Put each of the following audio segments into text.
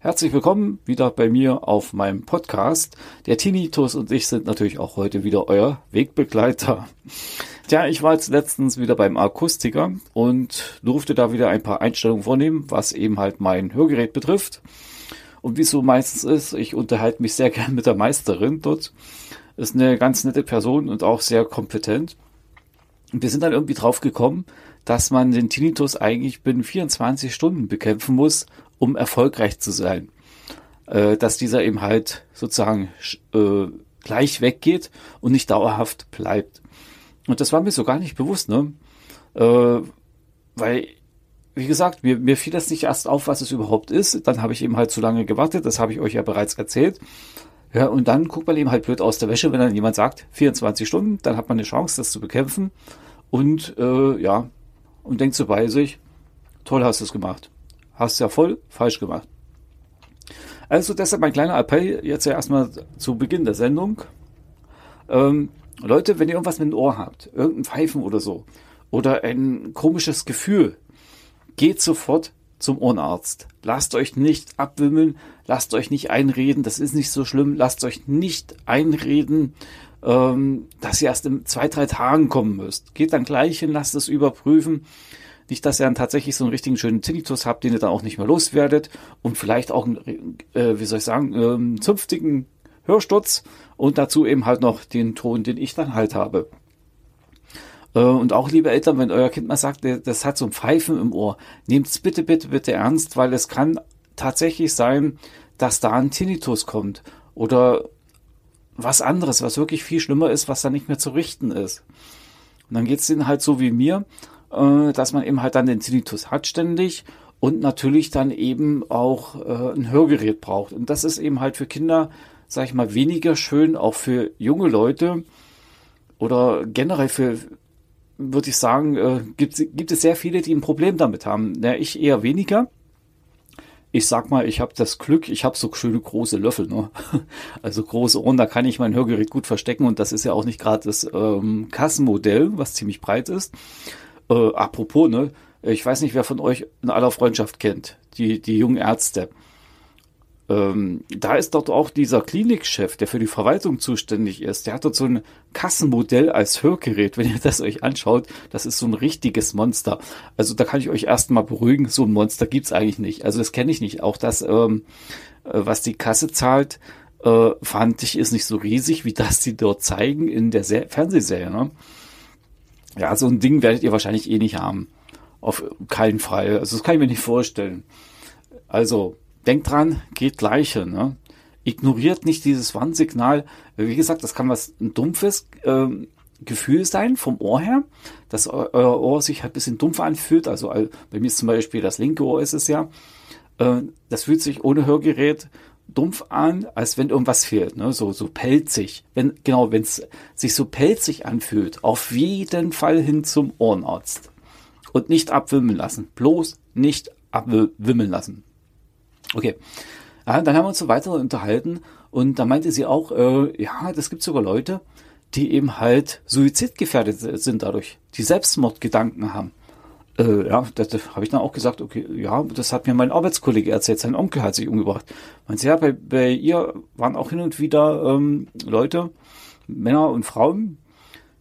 Herzlich willkommen wieder bei mir auf meinem Podcast. Der Tinnitus und ich sind natürlich auch heute wieder euer Wegbegleiter. Tja, ich war jetzt letztens wieder beim Akustiker und durfte da wieder ein paar Einstellungen vornehmen, was eben halt mein Hörgerät betrifft. Und wie es so meistens ist, ich unterhalte mich sehr gern mit der Meisterin dort. Ist eine ganz nette Person und auch sehr kompetent. Und wir sind dann irgendwie drauf gekommen, dass man den Tinnitus eigentlich binnen 24 Stunden bekämpfen muss, um erfolgreich zu sein. Äh, dass dieser eben halt sozusagen äh, gleich weggeht und nicht dauerhaft bleibt. Und das war mir so gar nicht bewusst, ne? Äh, weil, wie gesagt, mir, mir fiel das nicht erst auf, was es überhaupt ist. Dann habe ich eben halt zu lange gewartet, das habe ich euch ja bereits erzählt. Ja, und dann guckt man eben halt blöd aus der Wäsche, wenn dann jemand sagt, 24 Stunden, dann hat man eine Chance, das zu bekämpfen. Und äh, ja, und denkt so bei sich, toll hast du es gemacht. Hast ja voll falsch gemacht. Also deshalb mein kleiner Appell jetzt ja erstmal zu Beginn der Sendung. Ähm, Leute, wenn ihr irgendwas mit dem Ohr habt, irgendein Pfeifen oder so, oder ein komisches Gefühl, geht sofort zum Ohrenarzt. Lasst euch nicht abwimmeln, lasst euch nicht einreden, das ist nicht so schlimm, lasst euch nicht einreden, ähm, dass ihr erst in zwei, drei Tagen kommen müsst. Geht dann gleich hin, lasst es überprüfen. Nicht, dass ihr dann tatsächlich so einen richtigen schönen Tinnitus habt, den ihr dann auch nicht mehr loswerdet und vielleicht auch, äh, wie soll ich sagen, ähm, zünftigen Hörsturz und dazu eben halt noch den Ton, den ich dann halt habe. Äh, und auch, liebe Eltern, wenn euer Kind mal sagt, das hat so ein Pfeifen im Ohr, nehmt es bitte, bitte, bitte ernst, weil es kann tatsächlich sein, dass da ein Tinnitus kommt oder was anderes, was wirklich viel schlimmer ist, was dann nicht mehr zu richten ist. Und dann geht es denen halt so wie mir äh, dass man eben halt dann den Tinnitus hat ständig und natürlich dann eben auch äh, ein Hörgerät braucht. Und das ist eben halt für Kinder, sag ich mal, weniger schön, auch für junge Leute oder generell für, würde ich sagen, äh, gibt, gibt es sehr viele, die ein Problem damit haben. Ja, ich eher weniger. Ich sag mal, ich habe das Glück, ich habe so schöne große Löffel, ne? also große Ohren, da kann ich mein Hörgerät gut verstecken und das ist ja auch nicht gerade das ähm, Kassenmodell, was ziemlich breit ist. Äh, apropos, ne? Ich weiß nicht, wer von euch in aller Freundschaft kennt, die, die jungen Ärzte. Ähm, da ist dort auch dieser Klinikchef, der für die Verwaltung zuständig ist. Der hat dort so ein Kassenmodell als Hörgerät. Wenn ihr das euch anschaut, das ist so ein richtiges Monster. Also da kann ich euch erstmal beruhigen, so ein Monster gibt's eigentlich nicht. Also das kenne ich nicht. Auch das, ähm, äh, was die Kasse zahlt, äh, fand ich, ist nicht so riesig, wie das die dort zeigen in der Se Fernsehserie. Ne? Ja, so ein Ding werdet ihr wahrscheinlich eh nicht haben. Auf keinen Fall. Also das kann ich mir nicht vorstellen. Also, denkt dran, geht gleiche, ne? Ignoriert nicht dieses Warnsignal. Wie gesagt, das kann was ein dumpfes ähm, Gefühl sein vom Ohr her, dass euer Ohr sich halt ein bisschen dumpf anfühlt. Also bei mir ist zum Beispiel das linke Ohr ist es ja. Äh, das fühlt sich ohne Hörgerät dumpf an, als wenn irgendwas fehlt, ne? so, so pelzig. Wenn, genau, wenn es sich so pelzig anfühlt, auf jeden Fall hin zum Ohrenarzt. Und nicht abwimmeln lassen. Bloß nicht abwimmeln lassen. Okay. Ja, dann haben wir uns so weiter unterhalten und da meinte sie auch, äh, ja, das gibt sogar Leute, die eben halt suizidgefährdet sind dadurch, die Selbstmordgedanken haben. Äh, ja, das, das habe ich dann auch gesagt, okay, ja, das hat mir mein Arbeitskollege erzählt, sein Onkel hat sich umgebracht. Meint ja, bei, bei ihr waren auch hin und wieder ähm, Leute, Männer und Frauen,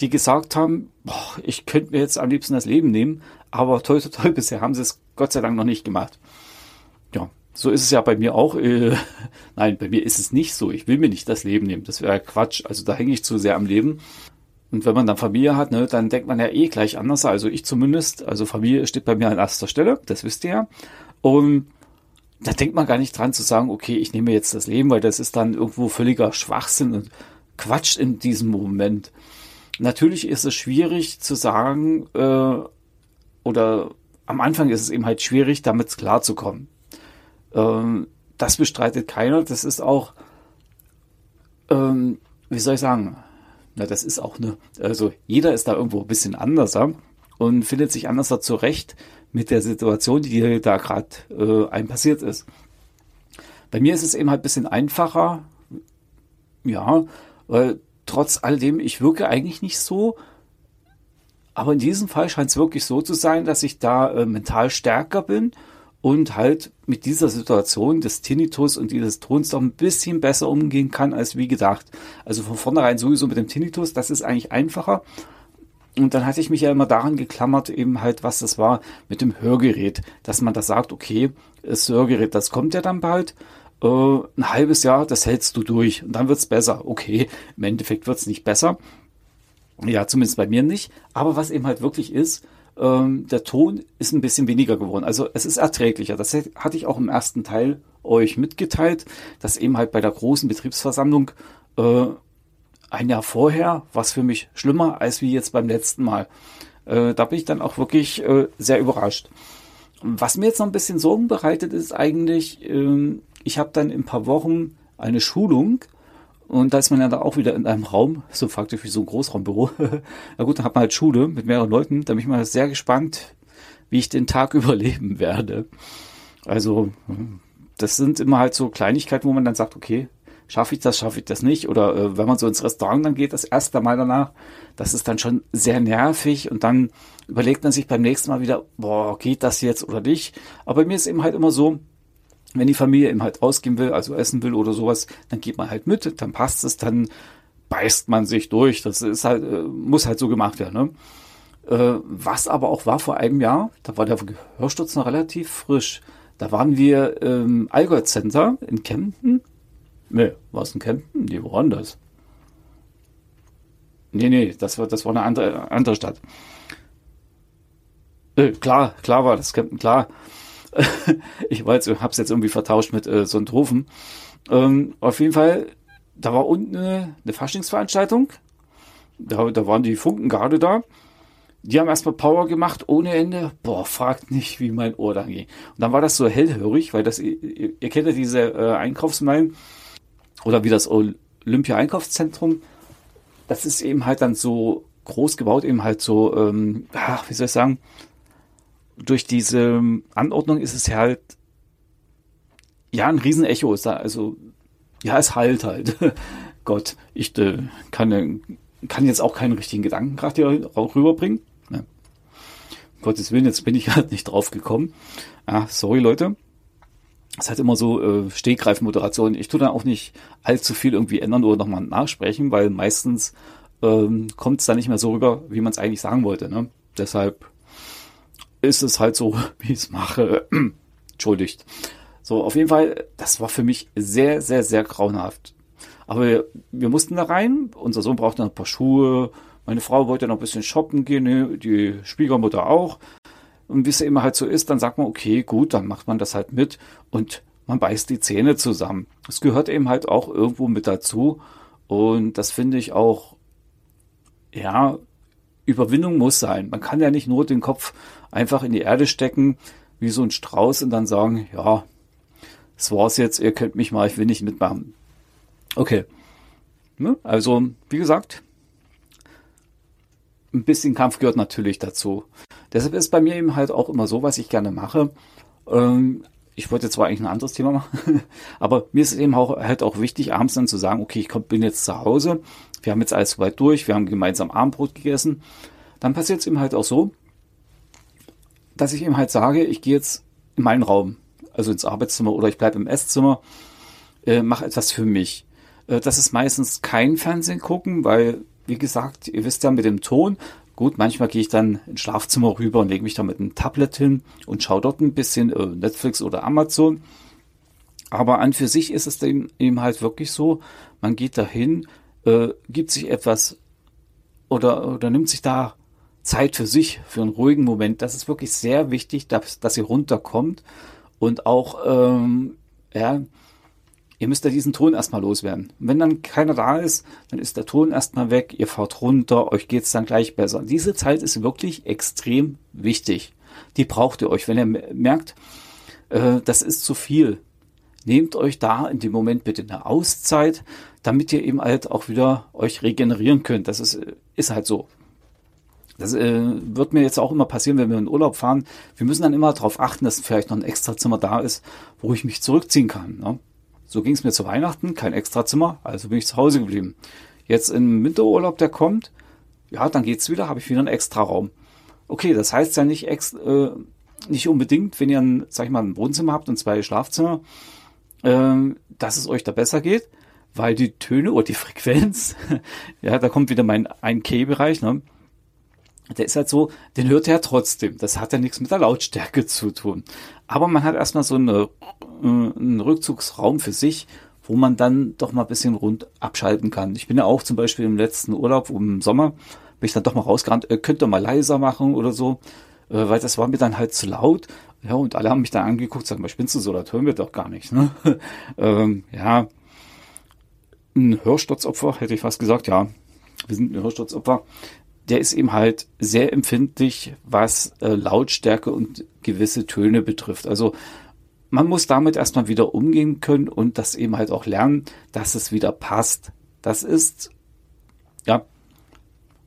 die gesagt haben, boah, ich könnte mir jetzt am liebsten das Leben nehmen, aber toll, toll, toll, bisher haben sie es Gott sei Dank noch nicht gemacht. So ist es ja bei mir auch. Äh, nein, bei mir ist es nicht so. Ich will mir nicht das Leben nehmen. Das wäre Quatsch. Also da hänge ich zu sehr am Leben. Und wenn man dann Familie hat, ne, dann denkt man ja eh gleich anders. Also ich zumindest, also Familie steht bei mir an erster Stelle, das wisst ihr ja. Und da denkt man gar nicht dran zu sagen, okay, ich nehme jetzt das Leben, weil das ist dann irgendwo völliger Schwachsinn und Quatsch in diesem Moment. Natürlich ist es schwierig zu sagen, äh, oder am Anfang ist es eben halt schwierig, damit klarzukommen. Ähm, das bestreitet keiner. Das ist auch, ähm, wie soll ich sagen, na, das ist auch eine, also jeder ist da irgendwo ein bisschen anders und findet sich anders zurecht mit der Situation, die da gerade äh, einem passiert ist. Bei mir ist es eben halt ein bisschen einfacher, ja, weil trotz alledem, ich wirke eigentlich nicht so. Aber in diesem Fall scheint es wirklich so zu sein, dass ich da äh, mental stärker bin und halt mit dieser Situation des Tinnitus und dieses Tons doch ein bisschen besser umgehen kann als wie gedacht. Also von vornherein sowieso mit dem Tinnitus, das ist eigentlich einfacher. Und dann hatte ich mich ja immer daran geklammert, eben halt, was das war mit dem Hörgerät, dass man da sagt, okay, das Hörgerät, das kommt ja dann bald, äh, ein halbes Jahr, das hältst du durch und dann wird's besser. Okay, im Endeffekt wird's nicht besser. Ja, zumindest bei mir nicht. Aber was eben halt wirklich ist, ähm, der Ton ist ein bisschen weniger geworden. Also es ist erträglicher. Das hatte ich auch im ersten Teil euch mitgeteilt, dass eben halt bei der großen Betriebsversammlung äh, ein Jahr vorher was für mich schlimmer als wie jetzt beim letzten Mal. Äh, da bin ich dann auch wirklich äh, sehr überrascht. Was mir jetzt noch ein bisschen Sorgen bereitet, ist eigentlich, ähm, ich habe dann in ein paar Wochen eine Schulung und da ist man ja da auch wieder in einem Raum, so faktisch wie so ein Großraumbüro. Na gut, dann hat man halt Schule mit mehreren Leuten. Da bin ich mal sehr gespannt, wie ich den Tag überleben werde. Also, das sind immer halt so Kleinigkeiten, wo man dann sagt, okay, schaffe ich das, schaffe ich das nicht? Oder äh, wenn man so ins Restaurant dann geht, das erste Mal danach, das ist dann schon sehr nervig und dann überlegt man sich beim nächsten Mal wieder, boah, geht das jetzt oder nicht? Aber bei mir ist eben halt immer so, wenn die Familie eben halt ausgehen will, also essen will oder sowas, dann geht man halt mit, dann passt es, dann beißt man sich durch. Das ist halt, äh, muss halt so gemacht werden. Ne? Äh, was aber auch war vor einem Jahr, da war der Gehörsturz noch relativ frisch. Da waren wir im Allgäu Center in Kempten. Nee, war es in Kempten? Nee, wo war das? Nee, nee, das war, das war eine andere, andere Stadt. Äh, klar, klar war das Kempten, klar. ich weiß, ich hab's jetzt irgendwie vertauscht mit äh, Sonthofen. Ähm, auf jeden Fall, da war unten eine, eine Faschingsveranstaltung. Da, da waren die Funkengarde da. Die haben erstmal Power gemacht ohne Ende. Boah, fragt nicht, wie mein Ohr da ging. Und dann war das so hellhörig, weil das, ihr, ihr kennt ja diese äh, Einkaufsmeilen oder wie das Olympia-Einkaufszentrum. Das ist eben halt dann so groß gebaut, eben halt so, ähm, ach, wie soll ich sagen, durch diese Anordnung ist es halt, ja, ein Riesenecho ist da, also, ja, es halt halt. Gott, ich äh, kann, kann jetzt auch keinen richtigen Gedanken gerade hier rüberbringen. Ja. Gottes Willen, jetzt bin ich halt nicht drauf gekommen. Ah, sorry, Leute. Es hat immer so äh, Stehgreifmoderation. Ich tue dann auch nicht allzu viel irgendwie ändern oder nochmal nachsprechen, weil meistens ähm, kommt es dann nicht mehr so rüber, wie man es eigentlich sagen wollte. Ne? Deshalb ist es halt so, wie ich es mache. Entschuldigt. So, auf jeden Fall, das war für mich sehr, sehr, sehr grauenhaft. Aber wir, wir mussten da rein. Unser Sohn brauchte noch ein paar Schuhe. Meine Frau wollte noch ein bisschen shoppen gehen, die Schwiegermutter auch. Und wie es immer halt so ist, dann sagt man, okay, gut, dann macht man das halt mit und man beißt die Zähne zusammen. Es gehört eben halt auch irgendwo mit dazu. Und das finde ich auch, ja, Überwindung muss sein. Man kann ja nicht nur den Kopf einfach in die Erde stecken, wie so ein Strauß und dann sagen, ja, das war's jetzt, ihr könnt mich mal, ich will nicht mitmachen. Okay. Ne? Also, wie gesagt, ein bisschen Kampf gehört natürlich dazu. Deshalb ist bei mir eben halt auch immer so, was ich gerne mache. Ähm, ich wollte zwar eigentlich ein anderes Thema machen, aber mir ist eben auch, halt auch wichtig, abends dann zu sagen, okay, ich komm, bin jetzt zu Hause, wir haben jetzt alles soweit durch, wir haben gemeinsam Abendbrot gegessen. Dann passiert es eben halt auch so, dass ich eben halt sage, ich gehe jetzt in meinen Raum, also ins Arbeitszimmer oder ich bleibe im Esszimmer, äh, mache etwas für mich. Äh, das ist meistens kein Fernsehen gucken, weil, wie gesagt, ihr wisst ja mit dem Ton, gut, manchmal gehe ich dann ins Schlafzimmer rüber und lege mich da mit einem Tablet hin und schaue dort ein bisschen äh, Netflix oder Amazon. Aber an für sich ist es eben, eben halt wirklich so, man geht dahin, äh, gibt sich etwas oder, oder nimmt sich da Zeit für sich, für einen ruhigen Moment. Das ist wirklich sehr wichtig, dass, dass ihr runterkommt und auch, ähm, ja, ihr müsst ja diesen Ton erstmal loswerden. wenn dann keiner da ist, dann ist der Ton erstmal weg, ihr fahrt runter, euch geht's dann gleich besser. Diese Zeit ist wirklich extrem wichtig. Die braucht ihr euch. Wenn ihr merkt, äh, das ist zu viel, nehmt euch da in dem Moment bitte eine Auszeit, damit ihr eben halt auch wieder euch regenerieren könnt. Das ist, ist halt so. Das äh, wird mir jetzt auch immer passieren, wenn wir in Urlaub fahren. Wir müssen dann immer darauf achten, dass vielleicht noch ein Extrazimmer da ist, wo ich mich zurückziehen kann. Ne? So ging es mir zu Weihnachten, kein Extrazimmer, also bin ich zu Hause geblieben. Jetzt im Winterurlaub, der kommt, ja, dann geht's wieder, habe ich wieder einen extra Raum. Okay, das heißt ja nicht, ex, äh, nicht unbedingt, wenn ihr ein, sag ich mal, ein Wohnzimmer habt und zwei Schlafzimmer, äh, dass es euch da besser geht, weil die Töne oder die Frequenz, ja, da kommt wieder mein 1K-Bereich, ne? Der ist halt so, den hört er trotzdem. Das hat ja nichts mit der Lautstärke zu tun. Aber man hat erstmal so eine, äh, einen Rückzugsraum für sich, wo man dann doch mal ein bisschen rund abschalten kann. Ich bin ja auch zum Beispiel im letzten Urlaub im Sommer, bin ich dann doch mal rausgerannt, äh, könnt ihr mal leiser machen oder so, äh, weil das war mir dann halt zu laut. Ja, und alle haben mich dann angeguckt, sagen, spinnst du so, das hören wir doch gar nicht. Ne? ähm, ja, ein Hörsturzopfer, hätte ich fast gesagt, ja, wir sind ein Hörsturzopfer. Der ist eben halt sehr empfindlich, was äh, Lautstärke und gewisse Töne betrifft. Also man muss damit erstmal wieder umgehen können und das eben halt auch lernen, dass es wieder passt. Das ist, ja,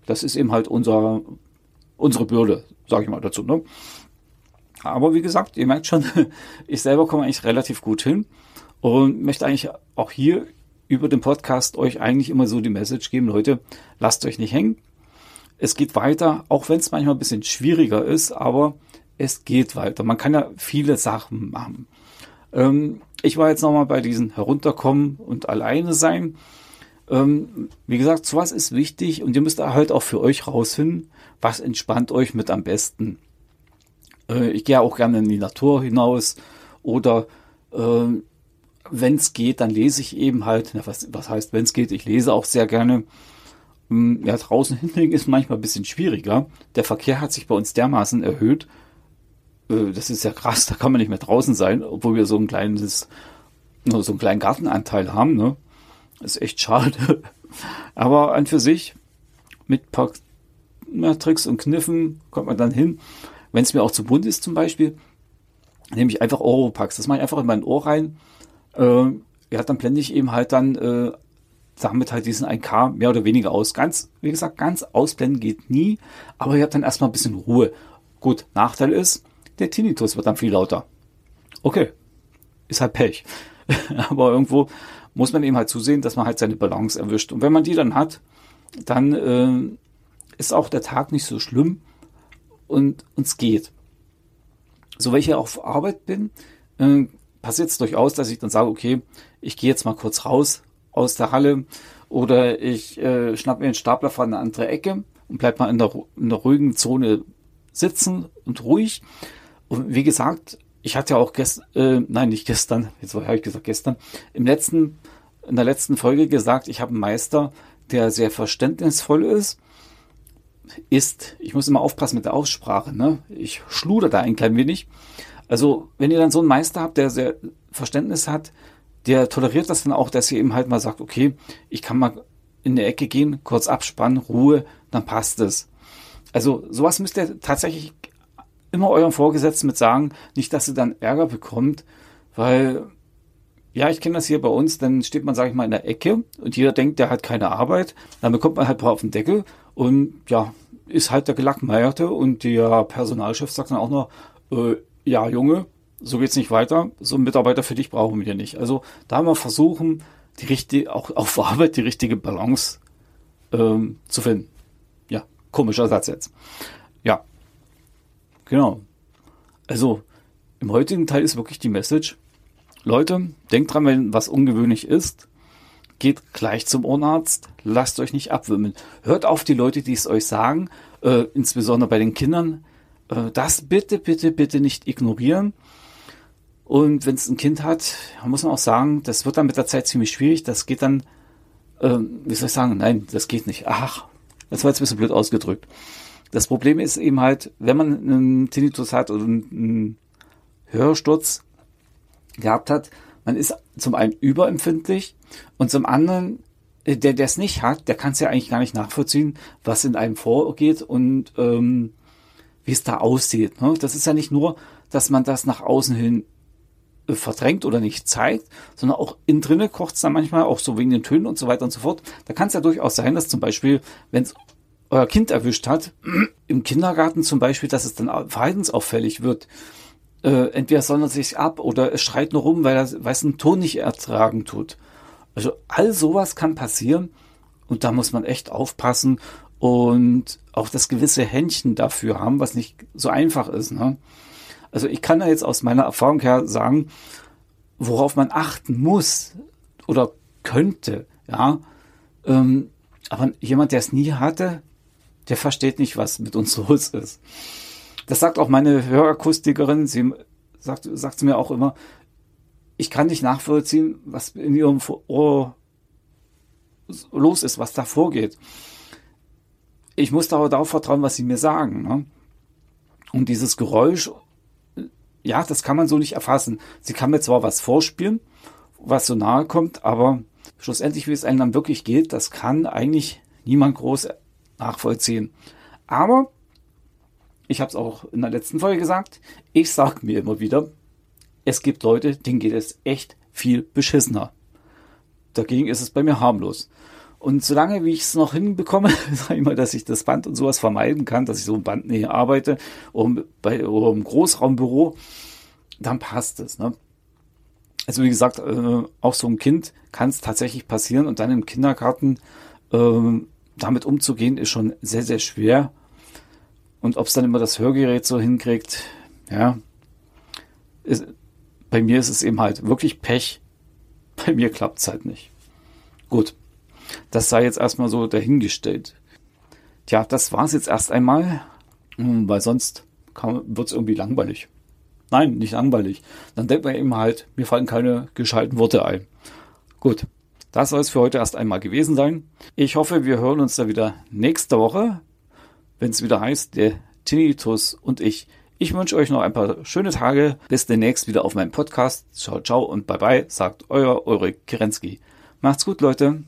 das ist eben halt unser, unsere Bürde, sage ich mal dazu. Ne? Aber wie gesagt, ihr merkt schon, ich selber komme eigentlich relativ gut hin und möchte eigentlich auch hier über den Podcast euch eigentlich immer so die Message geben, Leute, lasst euch nicht hängen. Es geht weiter, auch wenn es manchmal ein bisschen schwieriger ist, aber es geht weiter. Man kann ja viele Sachen machen. Ähm, ich war jetzt nochmal bei diesen Herunterkommen und alleine sein. Ähm, wie gesagt, sowas ist wichtig und ihr müsst halt auch für euch rausfinden, was entspannt euch mit am besten. Äh, ich gehe auch gerne in die Natur hinaus oder äh, wenn es geht, dann lese ich eben halt, na, was, was heißt, wenn es geht, ich lese auch sehr gerne. Hm, ja, draußen hinlegen ist manchmal ein bisschen schwieriger. Der Verkehr hat sich bei uns dermaßen erhöht. Äh, das ist ja krass, da kann man nicht mehr draußen sein, obwohl wir so ein kleines, nur so einen kleinen Gartenanteil haben. Ne? Das ist echt schade. Aber an für sich, mit paar na, Tricks und Kniffen kommt man dann hin. Wenn es mir auch zu bunt ist zum Beispiel, nehme ich einfach Oropax. Das mache ich einfach in mein Ohr rein äh, ja, dann blende ich eben halt dann äh, damit halt diesen 1K mehr oder weniger aus. Ganz, wie gesagt, ganz ausblenden geht nie, aber ihr habt dann erstmal ein bisschen Ruhe. Gut, Nachteil ist, der Tinnitus wird dann viel lauter. Okay, ist halt Pech. aber irgendwo muss man eben halt zusehen, dass man halt seine Balance erwischt. Und wenn man die dann hat, dann äh, ist auch der Tag nicht so schlimm und uns geht. So, wenn ich ja auf Arbeit bin, äh, passiert es durchaus, dass ich dann sage, okay, ich gehe jetzt mal kurz raus aus der Halle oder ich äh, schnapp mir einen Stapler von eine andere Ecke und bleib mal in der, in der ruhigen Zone sitzen und ruhig. Und wie gesagt, ich hatte ja auch gestern, äh, nein, nicht gestern, jetzt habe ich gesagt gestern, im letzten, in der letzten Folge gesagt, ich habe einen Meister, der sehr verständnisvoll ist, ist, ich muss immer aufpassen mit der Aussprache, ne? Ich schluder da ein klein wenig. Also, wenn ihr dann so einen Meister habt, der sehr Verständnis hat, der toleriert das dann auch, dass ihr eben halt mal sagt, okay, ich kann mal in der Ecke gehen, kurz abspannen, Ruhe, dann passt es. Also, sowas müsst ihr tatsächlich immer eurem Vorgesetzten mit sagen, nicht, dass ihr dann Ärger bekommt, weil, ja, ich kenne das hier bei uns, dann steht man, sage ich mal, in der Ecke und jeder denkt, der hat keine Arbeit, dann bekommt man halt auf den Deckel und ja, ist halt der Gelackmeierte und der Personalchef sagt dann auch noch, äh, ja, Junge, so geht's nicht weiter. So einen Mitarbeiter für dich brauchen wir nicht. Also da wir versuchen, die richtige, auch auf Arbeit die richtige Balance ähm, zu finden. Ja, komischer Satz jetzt. Ja, genau. Also im heutigen Teil ist wirklich die Message. Leute, denkt dran, wenn was ungewöhnlich ist, geht gleich zum Ohrenarzt, lasst euch nicht abwimmeln. Hört auf die Leute, die es euch sagen, äh, insbesondere bei den Kindern äh, das bitte, bitte, bitte nicht ignorieren. Und wenn es ein Kind hat, muss man auch sagen, das wird dann mit der Zeit ziemlich schwierig. Das geht dann, ähm, wie soll ich sagen, nein, das geht nicht. Ach, das war jetzt ein bisschen blöd ausgedrückt. Das Problem ist eben halt, wenn man einen Tinnitus hat oder einen Hörsturz gehabt hat, man ist zum einen überempfindlich und zum anderen, äh, der, der es nicht hat, der kann es ja eigentlich gar nicht nachvollziehen, was in einem vorgeht und ähm, wie es da aussieht. Ne? Das ist ja nicht nur, dass man das nach außen hin verdrängt oder nicht zeigt, sondern auch innen drinnen kocht es dann manchmal auch so wegen den Tönen und so weiter und so fort. Da kann es ja durchaus sein, dass zum Beispiel, wenn es euer Kind erwischt hat, im Kindergarten zum Beispiel, dass es dann verhaltensauffällig wird. Äh, entweder sondert sich ab oder es schreit nur rum, weil, er, weil es einen Ton nicht ertragen tut. Also all sowas kann passieren Und da muss man echt aufpassen und auch das gewisse Händchen dafür haben, was nicht so einfach ist. Ne? Also ich kann da jetzt aus meiner Erfahrung her sagen, worauf man achten muss oder könnte, ja. Ähm, aber jemand, der es nie hatte, der versteht nicht, was mit uns los ist. Das sagt auch meine Hörakustikerin. Sie sagt, sagt mir auch immer, ich kann nicht nachvollziehen, was in ihrem Ohr los ist, was da vorgeht. Ich muss darauf vertrauen, was sie mir sagen. Ne? Und dieses Geräusch, ja, das kann man so nicht erfassen. Sie kann mir zwar was vorspielen, was so nahe kommt, aber schlussendlich, wie es einem dann wirklich geht, das kann eigentlich niemand groß nachvollziehen. Aber ich habe es auch in der letzten Folge gesagt, ich sage mir immer wieder, es gibt Leute, denen geht es echt viel beschissener. Dagegen ist es bei mir harmlos. Und solange wie ich es noch hinbekomme, sage ich mal, dass ich das Band und sowas vermeiden kann, dass ich so im Bandnähe arbeite um, bei, im Großraumbüro, dann passt es. Ne? Also wie gesagt, äh, auch so ein Kind kann es tatsächlich passieren und dann im Kindergarten äh, damit umzugehen, ist schon sehr, sehr schwer. Und ob es dann immer das Hörgerät so hinkriegt, ja, ist, bei mir ist es eben halt wirklich Pech. Bei mir klappt es halt nicht. Gut, das sei jetzt erstmal so dahingestellt. Tja, das war es jetzt erst einmal, hm, weil sonst wird es irgendwie langweilig. Nein, nicht langweilig. Dann denkt man eben halt, mir fallen keine gescheiten Worte ein. Gut, das soll es für heute erst einmal gewesen sein. Ich hoffe, wir hören uns da wieder nächste Woche, wenn es wieder heißt, der Tinnitus und ich. Ich wünsche euch noch ein paar schöne Tage. Bis demnächst wieder auf meinem Podcast. Ciao, ciao und bye bye, sagt euer Ulrich Kerensky. Macht's gut, Leute.